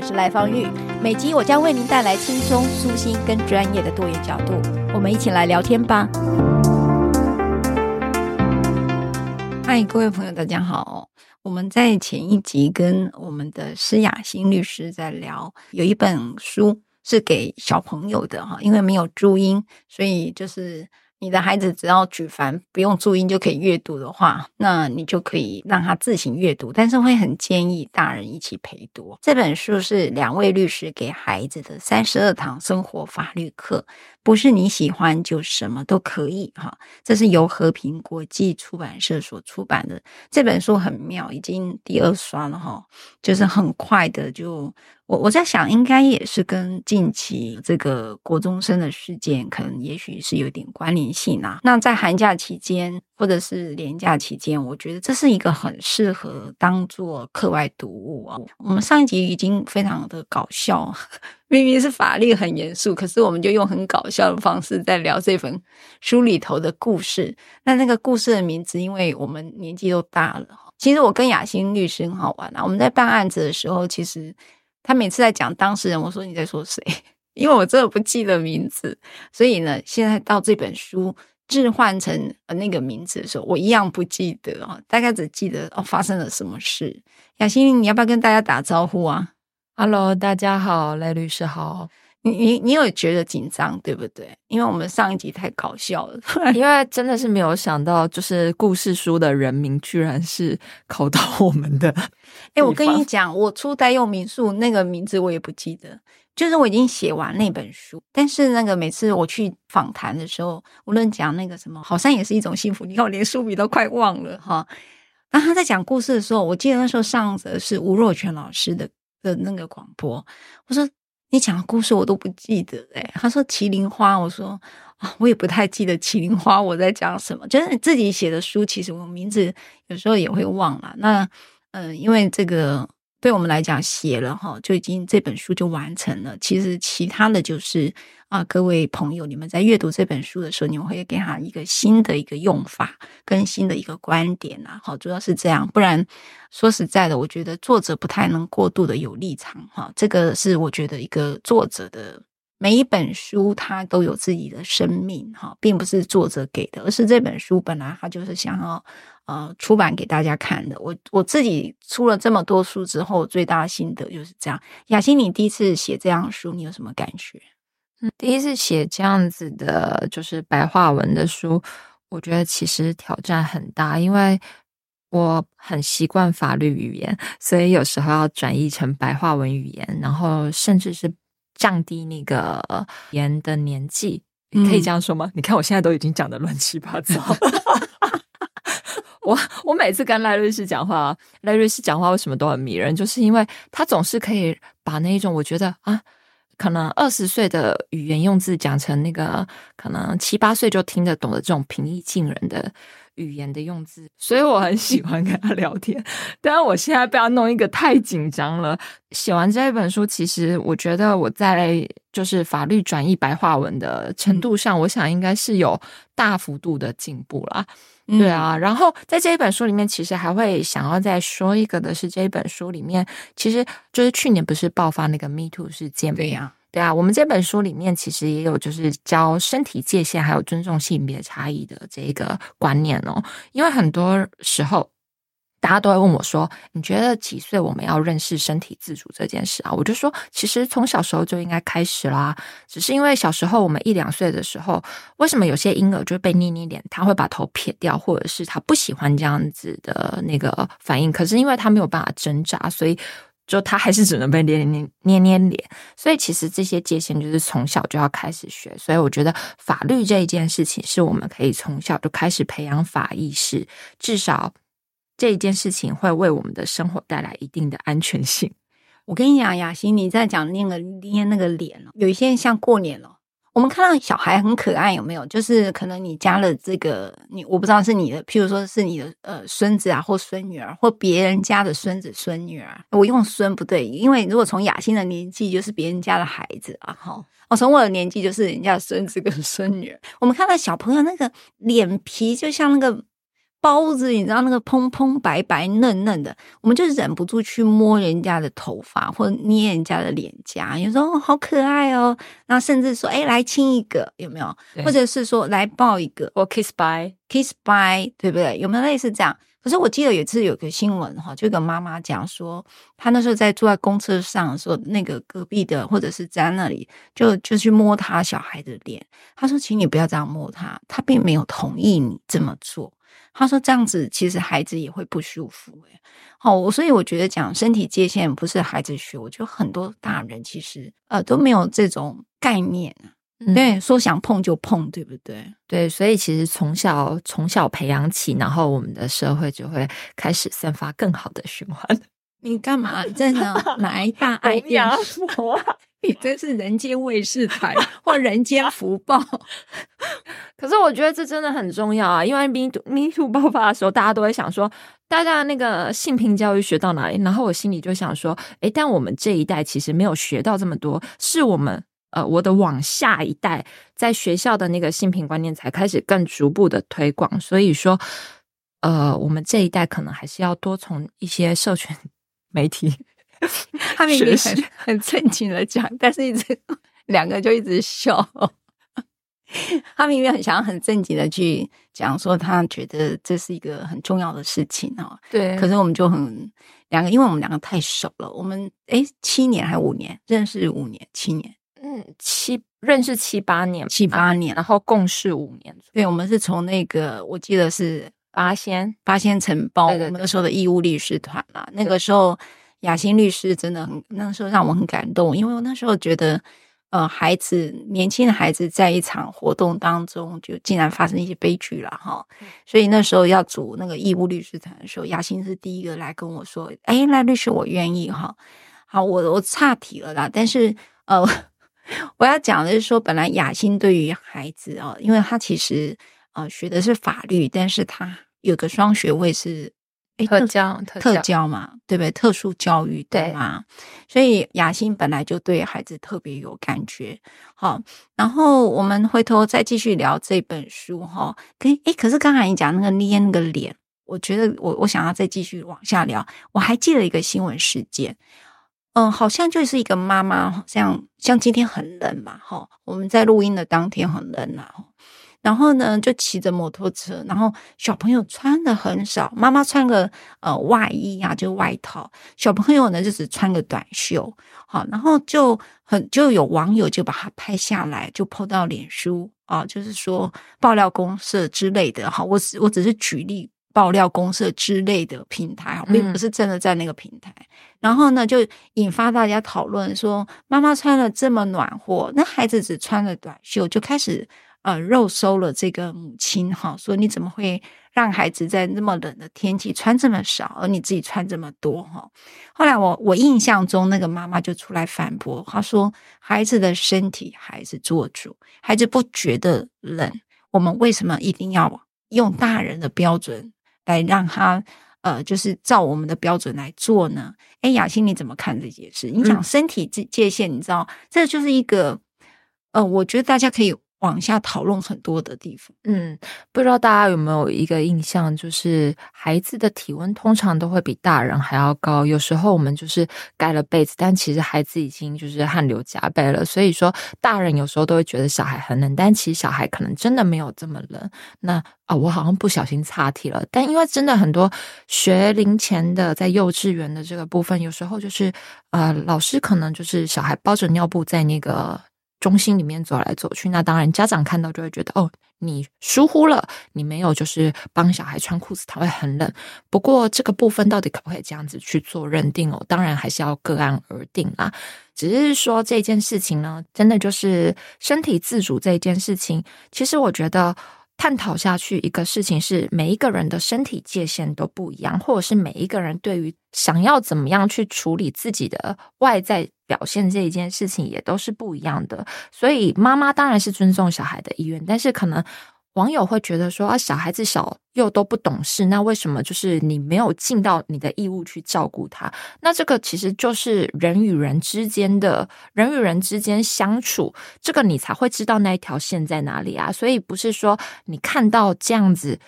我是赖芳玉，每集我将为您带来轻松、舒心跟专业的多元角度，我们一起来聊天吧。嗨，各位朋友，大家好。我们在前一集跟我们的施雅欣律师在聊，有一本书是给小朋友的哈，因为没有注音，所以就是。你的孩子只要举凡不用注音就可以阅读的话，那你就可以让他自行阅读，但是会很建议大人一起陪读。这本书是两位律师给孩子的三十二堂生活法律课，不是你喜欢就什么都可以哈。这是由和平国际出版社所出版的，这本书很妙，已经第二刷了哈，就是很快的就。我我在想，应该也是跟近期这个国中生的事件，可能也许是有点关联性啊。那在寒假期间或者是年假期间，我觉得这是一个很适合当做课外读物啊。我们上一集已经非常的搞笑，明明是法律很严肃，可是我们就用很搞笑的方式在聊这本书里头的故事。那那个故事的名字，因为我们年纪都大了，其实我跟雅欣律师很好玩啊。我们在办案子的时候，其实。他每次在讲当事人，我说你在说谁？因为我真的不记得名字，所以呢，现在到这本书置换成那个名字的时候，我一样不记得哦，大概只记得哦发生了什么事。雅欣，你要不要跟大家打招呼啊？Hello，大家好，赖律师好。你你你有觉得紧张对不对？因为我们上一集太搞笑了，因为真的是没有想到，就是故事书的人名居然是考到我们的。哎，我跟你讲，我初代用民宿那个名字我也不记得，就是我已经写完那本书，但是那个每次我去访谈的时候，无论讲那个什么，好像也是一种幸福。你看我连书名都快忘了哈。然后他在讲故事的时候，我记得那时候上的是吴若权老师的的那个广播，我说。你讲的故事我都不记得哎，他说麒麟花，我说啊，我也不太记得麒麟花我在讲什么。就是自己写的书，其实我名字有时候也会忘了。那嗯、因为这个对我们来讲写了哈，就已经这本书就完成了。其实其他的就是。啊，各位朋友，你们在阅读这本书的时候，你们会给他一个新的一个用法，跟新的一个观点啊。好，主要是这样，不然说实在的，我觉得作者不太能过度的有立场哈。这个是我觉得一个作者的每一本书，它都有自己的生命哈，并不是作者给的，而是这本书本来它就是想要呃出版给大家看的。我我自己出了这么多书之后，最大的心得就是这样。雅欣，你第一次写这样书，你有什么感觉？嗯第一次写这样子的，就是白话文的书，我觉得其实挑战很大，因为我很习惯法律语言，所以有时候要转译成白话文语言，然后甚至是降低那个言的年纪，可以这样说吗？嗯、你看我现在都已经讲的乱七八糟。我我每次跟赖律师讲话，赖律师讲话为什么都很迷人？就是因为他总是可以把那一种我觉得啊。可能二十岁的语言用字讲成那个可能七八岁就听得懂的这种平易近人的语言的用字，所以我很喜欢跟他聊天。但是我现在不要弄一个太紧张了。写完这一本书，其实我觉得我在就是法律转译白话文的程度上，我想应该是有大幅度的进步啦。对啊，然后在这一本书里面，其实还会想要再说一个的是，这一本书里面其实就是去年不是爆发那个 Me Too 事件吗？对呀，对啊，我们这本书里面其实也有就是教身体界限还有尊重性别差异的这个观念哦，因为很多时候大家都会问我说：“你觉得几岁我们要认识身体自主这件事啊？”我就说：“其实从小时候就应该开始啦。只是因为小时候我们一两岁的时候，为什么有些婴儿就被捏捏脸，他会把头撇掉，或者是他不喜欢这样子的那个反应？可是因为他没有办法挣扎，所以就他还是只能被捏捏捏捏脸。所以其实这些界限就是从小就要开始学。所以我觉得法律这一件事情是我们可以从小就开始培养法意识，至少。”这一件事情会为我们的生活带来一定的安全性。我跟你讲，雅欣，你在讲那个捏那个脸，有一些像过年了，我们看到小孩很可爱，有没有？就是可能你家的这个，你我不知道是你的，譬如说是你的呃孙子啊，或孙女儿，或别人家的孙子孙女儿。我用孙不对，因为如果从雅欣的年纪，就是别人家的孩子啊。哈，哦从我的年纪，就是人家的孙子跟孙女儿。我们看到小朋友那个脸皮，就像那个。包子，你知道那个蓬蓬白白嫩嫩的，我们就忍不住去摸人家的头发，或者捏人家的脸颊，有时候好可爱哦。然后甚至说，哎，来亲一个，有没有？或者是说来抱一个，或 kiss by kiss by，对不对？有没有类似这样？可是我记得有一次有个新闻哈，就一个妈妈讲说，她那时候在坐在公车上的时候，那个隔壁的或者是在那里就就去摸她小孩的脸，她说，请你不要这样摸她，她并没有同意你这么做。他说：“这样子其实孩子也会不舒服。”哎，好，所以我觉得讲身体界限不是孩子学，我觉得很多大人其实呃都没有这种概念。嗯，对，说想碰就碰，对不对？对，所以其实从小从小培养起，然后我们的社会就会开始散发更好的循环。你干嘛在那 哪一大爱电视？你真是人间卫视台或人间福报。可是我觉得这真的很重要啊，因为 Me Too Me Too 爆发的时候，大家都会想说，大家那个性平教育学到哪里？然后我心里就想说，诶，但我们这一代其实没有学到这么多，是我们呃，我的往下一代在学校的那个性平观念才开始更逐步的推广。所以说，呃，我们这一代可能还是要多从一些社群。媒体，他明明很很正经的讲，但是一直两个就一直笑。他明明很想很正经的去讲，说他觉得这是一个很重要的事情哦。对，可是我们就很两个，因为我们两个太熟了。我们诶七年还五年认识五年七年，嗯，七认识七八年，七八年，然后共事五年。对，我们是从那个我记得是。八仙八仙城堡，我们那时候的义务律师团啦。那个时候，雅欣律师真的很，那时候让我很感动，因为我那时候觉得，呃，孩子年轻的孩子在一场活动当中，就竟然发生一些悲剧了哈。所以那时候要组那个义务律师团的时候，雅欣是第一个来跟我说：“哎，赖律师，我愿意哈。”好，我我岔题了啦。但是呃，我要讲的是说，本来雅欣对于孩子啊，因为他其实。啊、呃，学的是法律，但是他有个双学位是诶特教，特教嘛，对不对？特殊教育对吗？所以雅欣本来就对孩子特别有感觉。好，然后我们回头再继续聊这本书哈。可诶，可是刚才你讲那个捏那个脸，我觉得我我想要再继续往下聊。我还记得一个新闻事件，嗯、呃，好像就是一个妈妈，像像今天很冷嘛，哈，我们在录音的当天很冷啊。然后呢，就骑着摩托车，然后小朋友穿的很少，妈妈穿个呃外衣啊，就外套，小朋友呢就只穿个短袖，好，然后就很就有网友就把它拍下来，就 po 到脸书啊，就是说爆料公社之类的，哈，我只我只是举例爆料公社之类的平台，并不是真的在那个平台。嗯、然后呢，就引发大家讨论说，妈妈穿了这么暖和，那孩子只穿了短袖，就开始。呃，肉收了这个母亲哈，说你怎么会让孩子在那么冷的天气穿这么少，而你自己穿这么多哈？后来我我印象中那个妈妈就出来反驳，她说孩子的身体孩子做主，孩子不觉得冷，我们为什么一定要用大人的标准来让他呃，就是照我们的标准来做呢？哎，雅欣你怎么看这件事？你讲身体界界限，你知道这就是一个呃，我觉得大家可以。往下讨论很多的地方。嗯，不知道大家有没有一个印象，就是孩子的体温通常都会比大人还要高。有时候我们就是盖了被子，但其实孩子已经就是汗流浃背了。所以说，大人有时候都会觉得小孩很冷，但其实小孩可能真的没有这么冷。那啊、我好像不小心岔题了。但因为真的很多学龄前的在幼稚园的这个部分，有时候就是呃，老师可能就是小孩包着尿布在那个。中心里面走来走去，那当然家长看到就会觉得哦，你疏忽了，你没有就是帮小孩穿裤子，他会很冷。不过这个部分到底可不可以这样子去做认定哦？当然还是要个案而定啦。只是说这件事情呢，真的就是身体自主这件事情，其实我觉得。探讨下去，一个事情是每一个人的身体界限都不一样，或者是每一个人对于想要怎么样去处理自己的外在表现这一件事情也都是不一样的。所以妈妈当然是尊重小孩的意愿，但是可能。网友会觉得说啊，小孩子小又都不懂事，那为什么就是你没有尽到你的义务去照顾他？那这个其实就是人与人之间的，人与人之间相处，这个你才会知道那一条线在哪里啊。所以不是说你看到这样子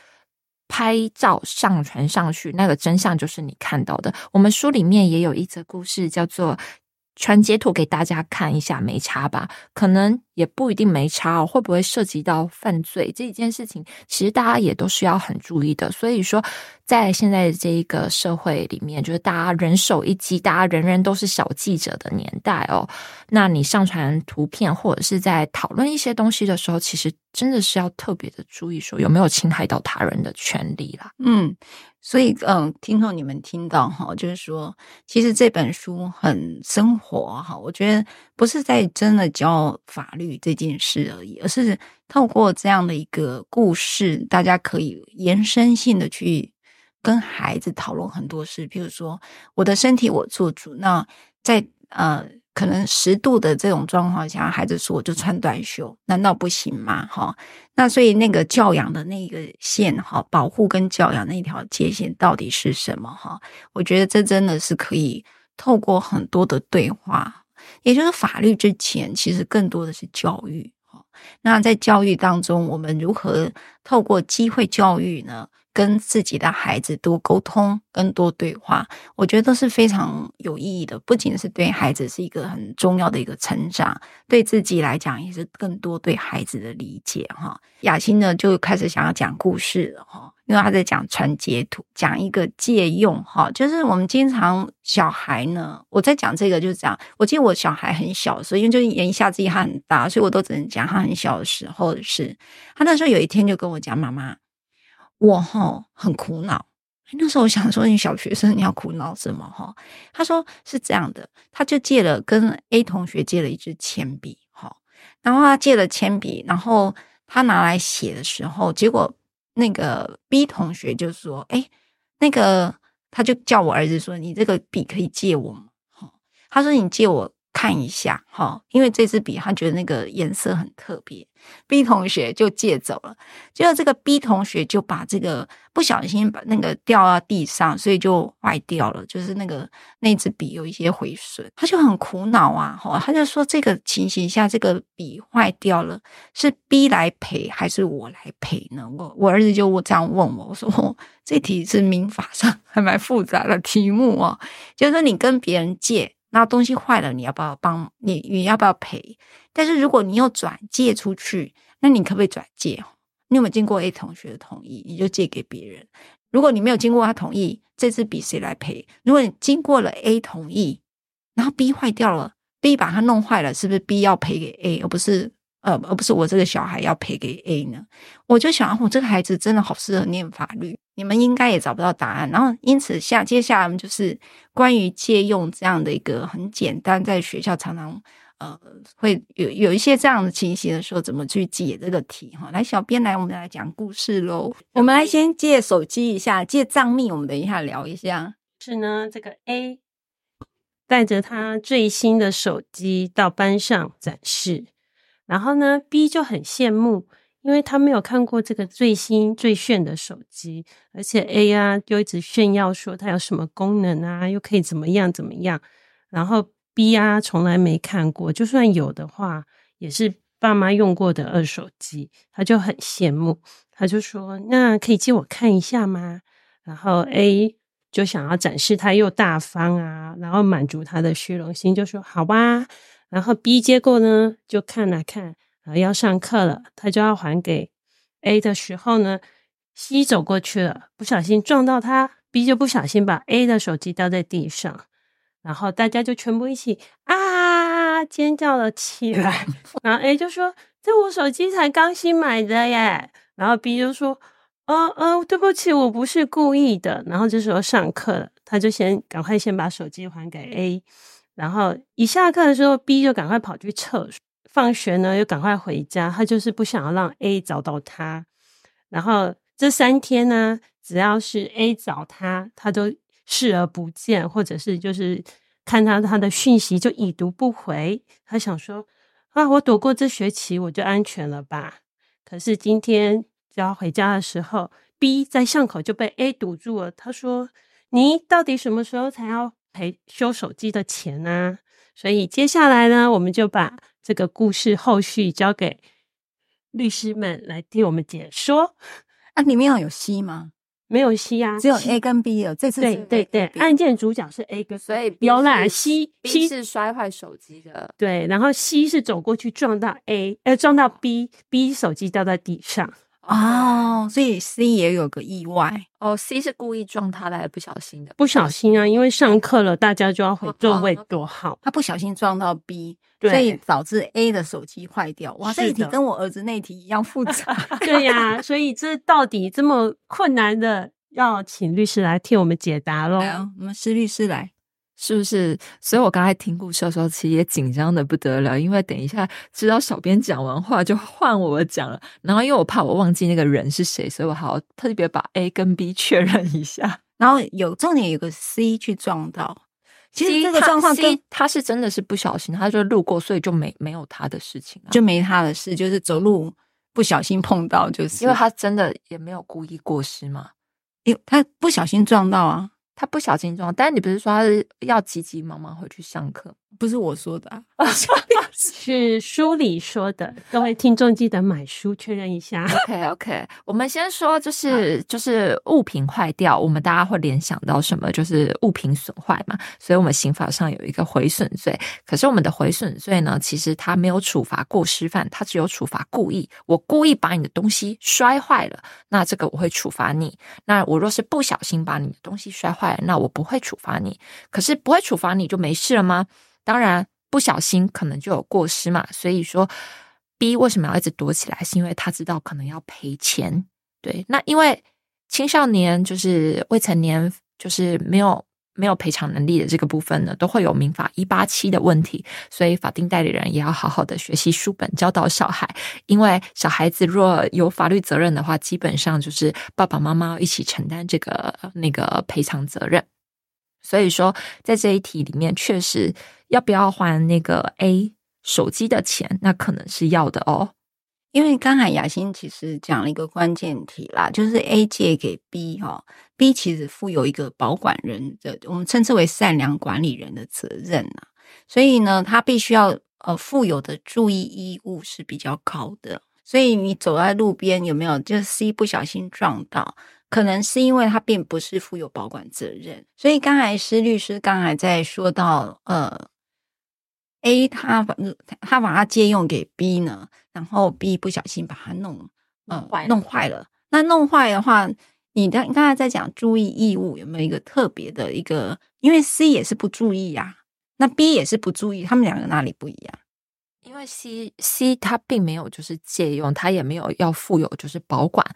拍照上传上去，那个真相就是你看到的。我们书里面也有一则故事，叫做。传截图给大家看一下，没差吧？可能也不一定没差哦。会不会涉及到犯罪这一件事情？其实大家也都是要很注意的。所以说，在现在这一个社会里面，就是大家人手一机，大家人人都是小记者的年代哦。那你上传图片或者是在讨论一些东西的时候，其实真的是要特别的注意，说有没有侵害到他人的权利啦。嗯。所以，嗯，听众你们听到哈，就是说，其实这本书很生活哈。我觉得不是在真的教法律这件事而已，而是透过这样的一个故事，大家可以延伸性的去跟孩子讨论很多事。譬如说，我的身体我做主。那在呃。可能十度的这种状况下，孩子说我就穿短袖，难道不行吗？哈，那所以那个教养的那个线哈，保护跟教养那条界限到底是什么？哈，我觉得这真的是可以透过很多的对话，也就是法律之前，其实更多的是教育。哈，那在教育当中，我们如何透过机会教育呢？跟自己的孩子多沟通，跟多对话，我觉得都是非常有意义的。不仅是对孩子是一个很重要的一个成长，对自己来讲也是更多对孩子的理解哈。雅欣呢就开始想要讲故事了哈，因为他在讲传截图，讲一个借用哈，就是我们经常小孩呢，我在讲这个就是讲，我记得我小孩很小，所以因为就言一下自己他很大，所以我都只能讲他很小的时候的事。他那时候有一天就跟我讲，妈妈。我哈很苦恼，那时候我想说，你小学生你要苦恼什么哈？他说是这样的，他就借了跟 A 同学借了一支铅笔哈，然后他借了铅笔，然后他拿来写的时候，结果那个 B 同学就说：“哎，那个他就叫我儿子说，你这个笔可以借我吗？”哈，他说你借我。看一下哈，因为这支笔他觉得那个颜色很特别，B 同学就借走了。结果这个 B 同学就把这个不小心把那个掉到地上，所以就坏掉了。就是那个那支笔有一些毁损，他就很苦恼啊。哈，他就说这个情形下这个笔坏掉了，是 B 来赔还是我来赔呢？我我儿子就这样问我，我说这题是民法上 还蛮复杂的题目哦，就是说你跟别人借。那东西坏了，你要不要帮你？你要不要赔？但是如果你又转借出去，那你可不可以转借？你有没有经过 A 同学的同意？你就借给别人。如果你没有经过他同意，这支笔谁来赔？如果你经过了 A 同意，然后 B 坏掉了，B 把它弄坏了，是不是 B 要赔给 A，而不是？呃，而不是我这个小孩要赔给 A 呢？我就想，我这个孩子真的好适合念法律。你们应该也找不到答案。然后，因此下接下来我们就是关于借用这样的一个很简单，在学校常常呃会有有一些这样的情形的时候，怎么去解这个题？哈，来，小编来，我们来讲故事喽。我们来先借手机一下，借账密，我们等一下聊一下。是呢，这个 A 带着他最新的手机到班上展示。然后呢，B 就很羡慕，因为他没有看过这个最新最炫的手机，而且 A 啊就一直炫耀说它有什么功能啊，又可以怎么样怎么样。然后 B 啊从来没看过，就算有的话，也是爸妈用过的二手机，他就很羡慕，他就说：“那可以借我看一下吗？”然后 A 就想要展示他又大方啊，然后满足他的虚荣心，就说：“好吧。”然后 B 接过呢，就看了看，然后要上课了，他就要还给 A 的时候呢，C 走过去了，不小心撞到他，B 就不小心把 A 的手机掉在地上。然后大家就全部一起啊尖叫了起来，然后 A 就说：“这我手机才刚新买的耶。”然后 B 就说：“哦哦，对不起，我不是故意的。”然后这时候上课了，他就先赶快先把手机还给 A，然后一下课的时候，B 就赶快跑去厕所，放学呢又赶快回家，他就是不想要让 A 找到他。然后这三天呢，只要是 A 找他，他都。视而不见，或者是就是看到他的讯息就已读不回。他想说啊，我躲过这学期我就安全了吧？可是今天只要回家的时候，B 在巷口就被 A 堵住了。他说：“你到底什么时候才要赔修手机的钱呢？”所以接下来呢，我们就把这个故事后续交给律师们来替我们解说。啊，里面有 C 吗？没有 C 啊，只有 A 跟 B 有。这次对对对，案件主角是 A 跟所以有啦，C，C 是摔坏手机的，对，然后 C 是走过去撞到 A，呃，撞到 B，B 手机掉在地上。哦，所以 C 也有个意外哦，C 是故意撞他的，还是不小心的？不小心啊，因为上课了，大家就要回座位躲好，他不小心撞到 B，所以导致 A 的手机坏掉。哇，这一题跟我儿子那题一样复杂。对呀、啊，所以这到底这么困难的，要请律师来替我们解答喽。我们施律师来。是不是？所以我刚才听故事的时候，其实也紧张的不得了，因为等一下知道小编讲完话就换我讲了，然后因为我怕我忘记那个人是谁，所以我好特别把 A 跟 B 确认一下。然后有重点有个 C 去撞到，其实这个状况 C 他是真的是不小心，他就路过，所以就没没有他的事情，啊，就没他的事，就是走路不小心碰到，就是因为他真的也没有故意过失嘛，因为他不小心撞到啊。他不小心撞，但是你不是说他是要急急忙忙回去上课？不是我说的啊 是书里说的。各位听众记得买书确认一下。OK OK，我们先说就是就是物品坏掉，我们大家会联想到什么？就是物品损坏嘛。所以我们刑法上有一个毁损罪。可是我们的毁损罪呢，其实它没有处罚过失犯，它只有处罚故意。我故意把你的东西摔坏了，那这个我会处罚你。那我若是不小心把你的东西摔坏快，那我不会处罚你。可是不会处罚你就没事了吗？当然，不小心可能就有过失嘛。所以说，B 为什么要一直躲起来？是因为他知道可能要赔钱。对，那因为青少年就是未成年，就是没有没有赔偿能力的这个部分呢，都会有民法一八七的问题。所以法定代理人也要好好的学习书本，教导小孩。因为小孩子若有法律责任的话，基本上就是爸爸妈妈一起承担这个那个赔偿责任。所以说，在这一题里面，确实要不要还那个 A 手机的钱，那可能是要的哦。因为刚才雅欣其实讲了一个关键题啦，就是 A 借给 B 哈，B 其实负有一个保管人的，我们称之为善良管理人的责任呐。所以呢，他必须要呃负有的注意义务是比较高的。所以你走在路边有没有，就是 C 不小心撞到？可能是因为他并不是负有保管责任，所以刚才施律师刚才在说到，呃，A 他把他把它借用给 B 呢，然后 B 不小心把它弄呃弄坏了。那弄坏的话，你刚刚才在讲注意义务有没有一个特别的一个？因为 C 也是不注意呀，那 B 也是不注意，他们两个哪里不一样？因为 C C 他并没有就是借用，他也没有要负有就是保管。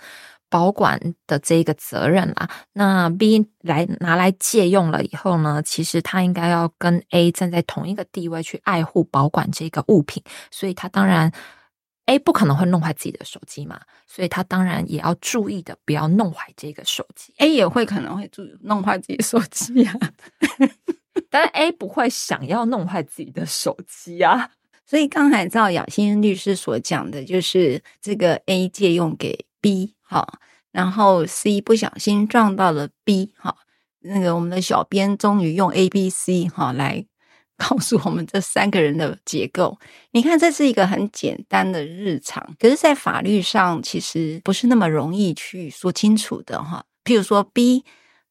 保管的这个责任啦，那 B 来拿来借用了以后呢，其实他应该要跟 A 站在同一个地位去爱护保管这个物品，所以他当然 A 不可能会弄坏自己的手机嘛，所以他当然也要注意的不要弄坏这个手机。A 也会可能会注意弄坏自己的手机啊，但 A 不会想要弄坏自己的手机啊，所以刚才赵雅欣律师所讲的，就是这个 A 借用给 B。好，然后 C 不小心撞到了 B，好，那个我们的小编终于用 A、B、C 哈来告诉我们这三个人的结构。你看，这是一个很简单的日常，可是，在法律上其实不是那么容易去说清楚的哈。譬如说，B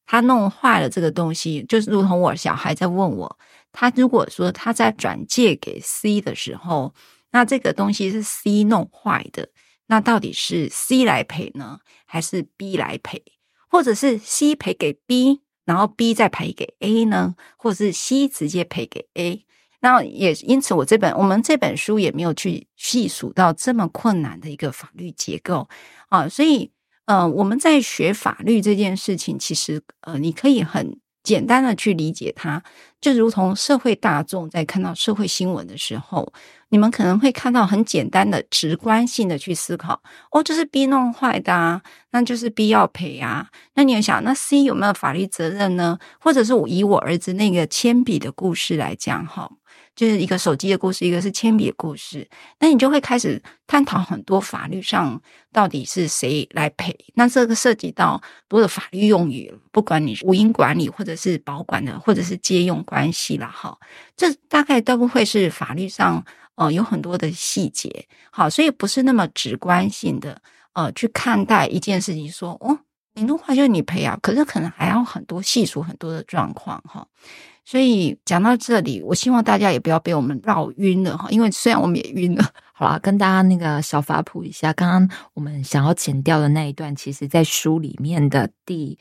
他弄坏了这个东西，就是如同我小孩在问我，他如果说他在转借给 C 的时候，那这个东西是 C 弄坏的，那到底是 C 来赔呢，还是 B 来赔？或者是 C 赔给 B，然后 B 再赔给 A 呢？或者是 C 直接赔给 A？那也因此，我这本我们这本书也没有去细数到这么困难的一个法律结构啊。所以，呃，我们在学法律这件事情，其实呃，你可以很简单的去理解它，就如同社会大众在看到社会新闻的时候。你们可能会看到很简单的、直观性的去思考，哦，这是 B 弄坏的啊，那就是 B 要赔啊。那你想，那 C 有没有法律责任呢？或者是我以我儿子那个铅笔的故事来讲，哈，就是一个手机的故事，一个是铅笔的故事。那你就会开始探讨很多法律上到底是谁来赔。那这个涉及到多的法律用语，不管你是无因管理，或者是保管的，或者是借用关系了，哈，这大概都不会是法律上。呃，有很多的细节，好，所以不是那么直观性的呃去看待一件事情说，哦，你弄坏就是你赔啊，可是可能还要很多细数很多的状况哈。所以讲到这里，我希望大家也不要被我们绕晕了哈，因为虽然我们也晕了。好啦，跟大家那个小法普一下，刚刚我们想要剪掉的那一段，其实在书里面的第。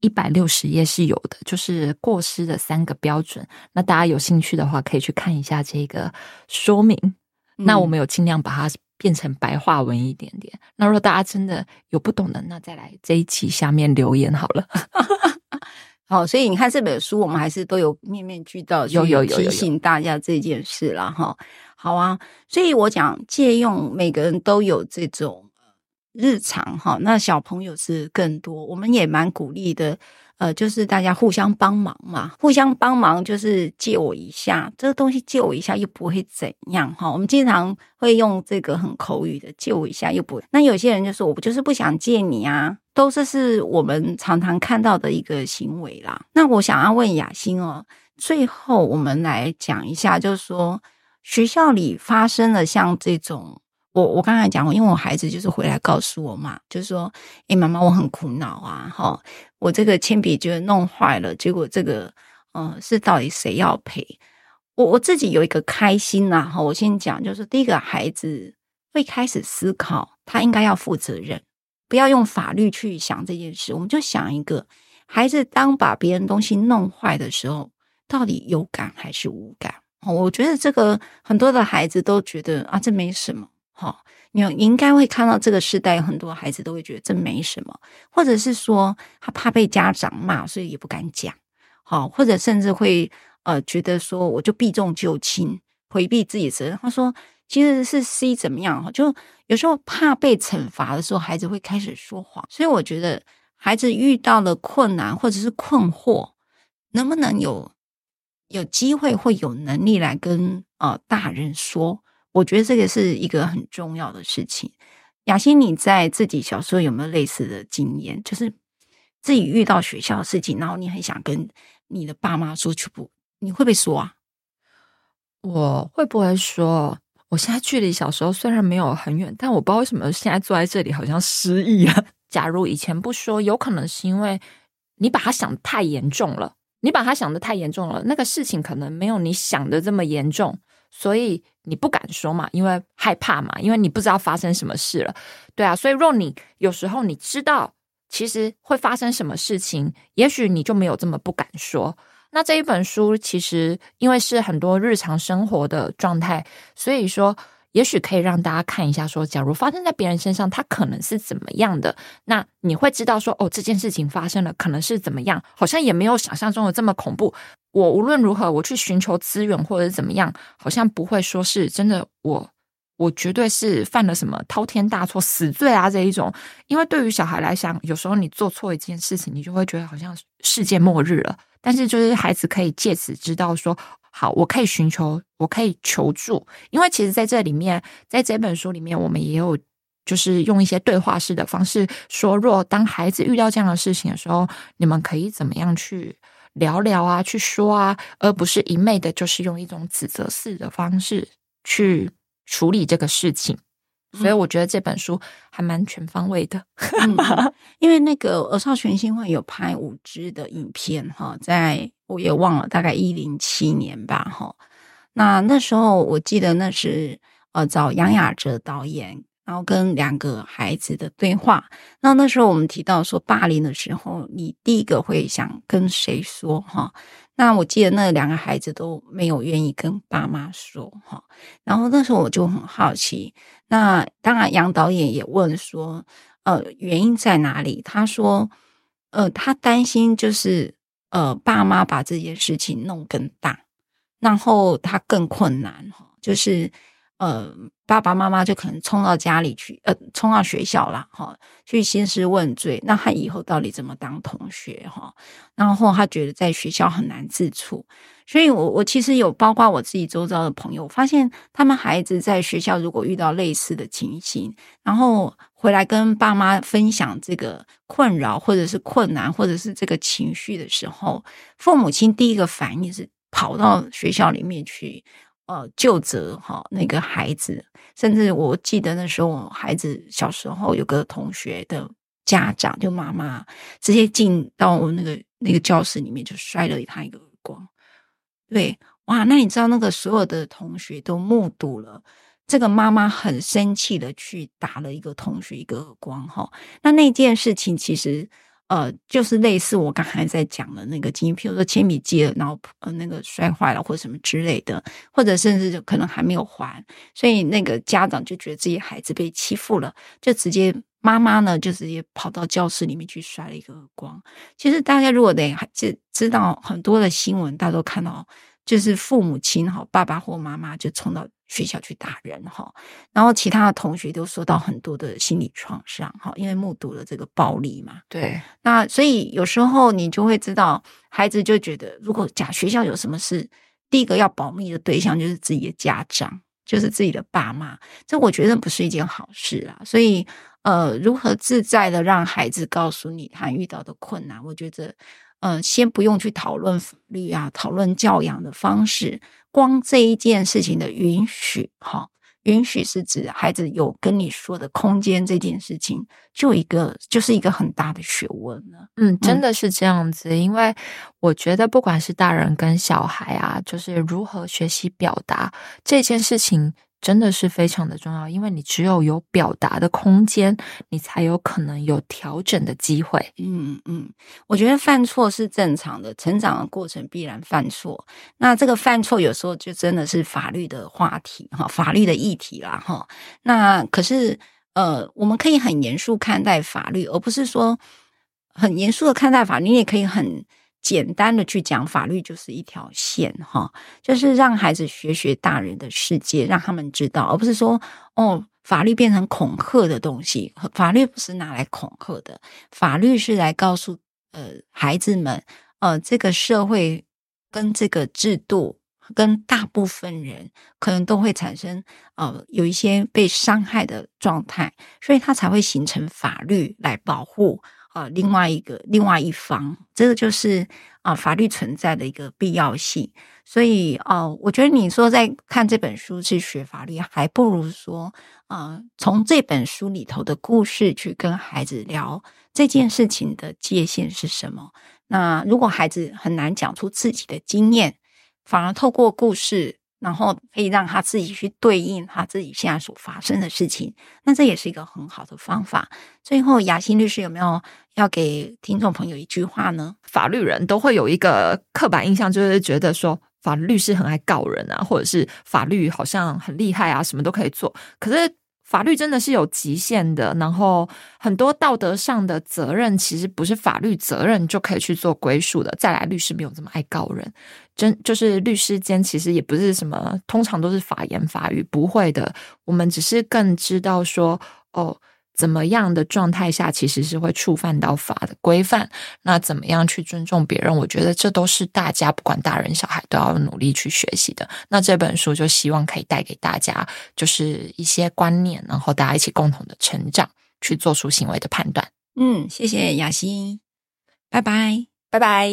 一百六十页是有的，就是过失的三个标准。那大家有兴趣的话，可以去看一下这个说明。嗯、那我们有尽量把它变成白话文一点点。那如果大家真的有不懂的，那再来这一期下面留言好了。好，所以你看这本书，我们还是都有面面俱到，有有提醒大家这件事了哈。好啊，所以我讲借用，每个人都有这种。日常哈，那小朋友是更多，我们也蛮鼓励的，呃，就是大家互相帮忙嘛，互相帮忙就是借我一下，这个东西借我一下又不会怎样哈。我们经常会用这个很口语的借我一下又不会，那有些人就说我就是不想借你啊，都是是我们常常看到的一个行为啦。那我想要问雅欣哦，最后我们来讲一下，就是说学校里发生了像这种。我我刚才讲过，因为我孩子就是回来告诉我嘛，就是说，诶，妈妈，我很苦恼啊，哈，我这个铅笔就弄坏了，结果这个，嗯，是到底谁要赔？我我自己有一个开心呐，哈，我先讲，就是第一个孩子会开始思考，他应该要负责任，不要用法律去想这件事，我们就想一个孩子当把别人东西弄坏的时候，到底有感还是无感？我觉得这个很多的孩子都觉得啊，这没什么。好，你你应该会看到这个时代有很多孩子都会觉得这没什么，或者是说他怕被家长骂，所以也不敢讲。好，或者甚至会呃觉得说我就避重就轻，回避自己责任。他说其实是 C 怎么样？就有时候怕被惩罚的时候，孩子会开始说谎。所以我觉得孩子遇到了困难或者是困惑，能不能有有机会或有能力来跟呃大人说？我觉得这个是一个很重要的事情。雅欣，你在自己小时候有没有类似的经验？就是自己遇到学校的事情，然后你很想跟你的爸妈说，去不？你会不会说啊？我会不会说？我现在距离小时候虽然没有很远，但我不知道为什么现在坐在这里好像失忆了。假如以前不说，有可能是因为你把它想得太严重了。你把它想得太严重了，那个事情可能没有你想的这么严重。所以你不敢说嘛，因为害怕嘛，因为你不知道发生什么事了，对啊。所以若你有时候你知道其实会发生什么事情，也许你就没有这么不敢说。那这一本书其实因为是很多日常生活的状态，所以说。也许可以让大家看一下，说，假如发生在别人身上，他可能是怎么样的？那你会知道说，哦，这件事情发生了，可能是怎么样？好像也没有想象中的这么恐怖。我无论如何，我去寻求资源或者怎么样，好像不会说是真的。我我绝对是犯了什么滔天大错、死罪啊这一种。因为对于小孩来讲，有时候你做错一件事情，你就会觉得好像世界末日了。但是就是孩子可以借此知道说。好，我可以寻求，我可以求助，因为其实在这里面，在这本书里面，我们也有就是用一些对话式的方式说，若当孩子遇到这样的事情的时候，你们可以怎么样去聊聊啊，去说啊，而不是一昧的，就是用一种指责式的方式去处理这个事情。所以我觉得这本书还蛮全方位的。嗯，因为那个鹅少全新会有拍五支的影片哈，在我也忘了，大概一零七年吧哈。那那时候我记得那是呃找杨雅哲导演。然后跟两个孩子的对话，那那时候我们提到说霸凌的时候，你第一个会想跟谁说哈？那我记得那两个孩子都没有愿意跟爸妈说哈。然后那时候我就很好奇，那当然杨导演也问说，呃，原因在哪里？他说，呃，他担心就是呃，爸妈把这件事情弄更大，然后他更困难哈，就是。呃，爸爸妈妈就可能冲到家里去，呃，冲到学校了，哈，去兴师问罪。那他以后到底怎么当同学，哈？然后他觉得在学校很难自处，所以我我其实有包括我自己周遭的朋友，发现他们孩子在学校如果遇到类似的情形，然后回来跟爸妈分享这个困扰或者是困难或者是这个情绪的时候，父母亲第一个反应是跑到学校里面去。呃，就责哈那个孩子，甚至我记得那时候，孩子小时候有个同学的家长，就妈妈直接进到我那个那个教室里面，就摔了他一个耳光。对，哇，那你知道那个所有的同学都目睹了这个妈妈很生气的去打了一个同学一个耳光哈。那那件事情其实。呃，就是类似我刚才在讲的那个经验，譬如说铅笔借了，然后呃那个摔坏了或者什么之类的，或者甚至就可能还没有还，所以那个家长就觉得自己孩子被欺负了，就直接妈妈呢就直接跑到教室里面去摔了一个耳光。其实大家如果得知知道很多的新闻，大家都看到。就是父母亲哈，爸爸或妈妈就冲到学校去打人哈，然后其他的同学都受到很多的心理创伤哈，因为目睹了这个暴力嘛。对，那所以有时候你就会知道，孩子就觉得，如果假学校有什么事，第一个要保密的对象就是自己的家长，就是自己的爸妈，这我觉得不是一件好事啊。所以，呃，如何自在的让孩子告诉你他遇到的困难，我觉得。嗯，先不用去讨论法律啊，讨论教养的方式，光这一件事情的允许，哈，允许是指孩子有跟你说的空间，这件事情就一个就是一个很大的学问了。嗯，真的是这样子，嗯，因为我觉得不管是大人跟小孩啊，就是如何学习表达这件事情。真的是非常的重要，因为你只有有表达的空间，你才有可能有调整的机会。嗯嗯，我觉得犯错是正常的，成长的过程必然犯错。那这个犯错有时候就真的是法律的话题哈，法律的议题啦哈。那可是呃，我们可以很严肃看待法律，而不是说很严肃的看待法律，你也可以很。简单的去讲，法律就是一条线，哈，就是让孩子学学大人的世界，让他们知道，而不是说，哦，法律变成恐吓的东西。法律不是拿来恐吓的，法律是来告诉呃孩子们，呃，这个社会跟这个制度跟大部分人可能都会产生呃有一些被伤害的状态，所以它才会形成法律来保护。呃，另外一个另外一方，这个就是啊、法律存在的一个必要性。所以，哦、我觉得你说在看这本书去学法律，还不如说啊、从这本书里头的故事去跟孩子聊这件事情的界限是什么。那如果孩子很难讲出自己的经验，反而透过故事。然后可以让他自己去对应他自己现在所发生的事情，那这也是一个很好的方法。最后，雅欣律师有没有要给听众朋友一句话呢？法律人都会有一个刻板印象，就是觉得说法律是很爱告人啊，或者是法律好像很厉害啊，什么都可以做。可是法律真的是有极限的，然后很多道德上的责任其实不是法律责任就可以去做归属的。再来，律师没有这么爱告人。真就是律师间其实也不是什么，通常都是法言法语，不会的。我们只是更知道说，哦，怎么样的状态下其实是会触犯到法的规范。那怎么样去尊重别人？我觉得这都是大家不管大人小孩都要努力去学习的。那这本书就希望可以带给大家就是一些观念，然后大家一起共同的成长，去做出行为的判断。嗯，谢谢雅欣，拜拜，拜拜。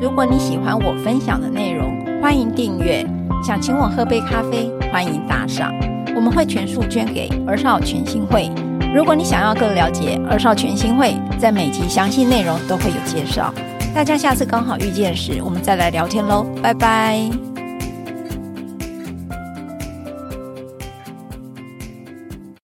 如果你喜欢我分享的内容，欢迎订阅。想请我喝杯咖啡，欢迎打赏，我们会全数捐给儿少全新会。如果你想要更了解儿少全新会，在每集详细内容都会有介绍。大家下次刚好遇见时，我们再来聊天喽，拜拜。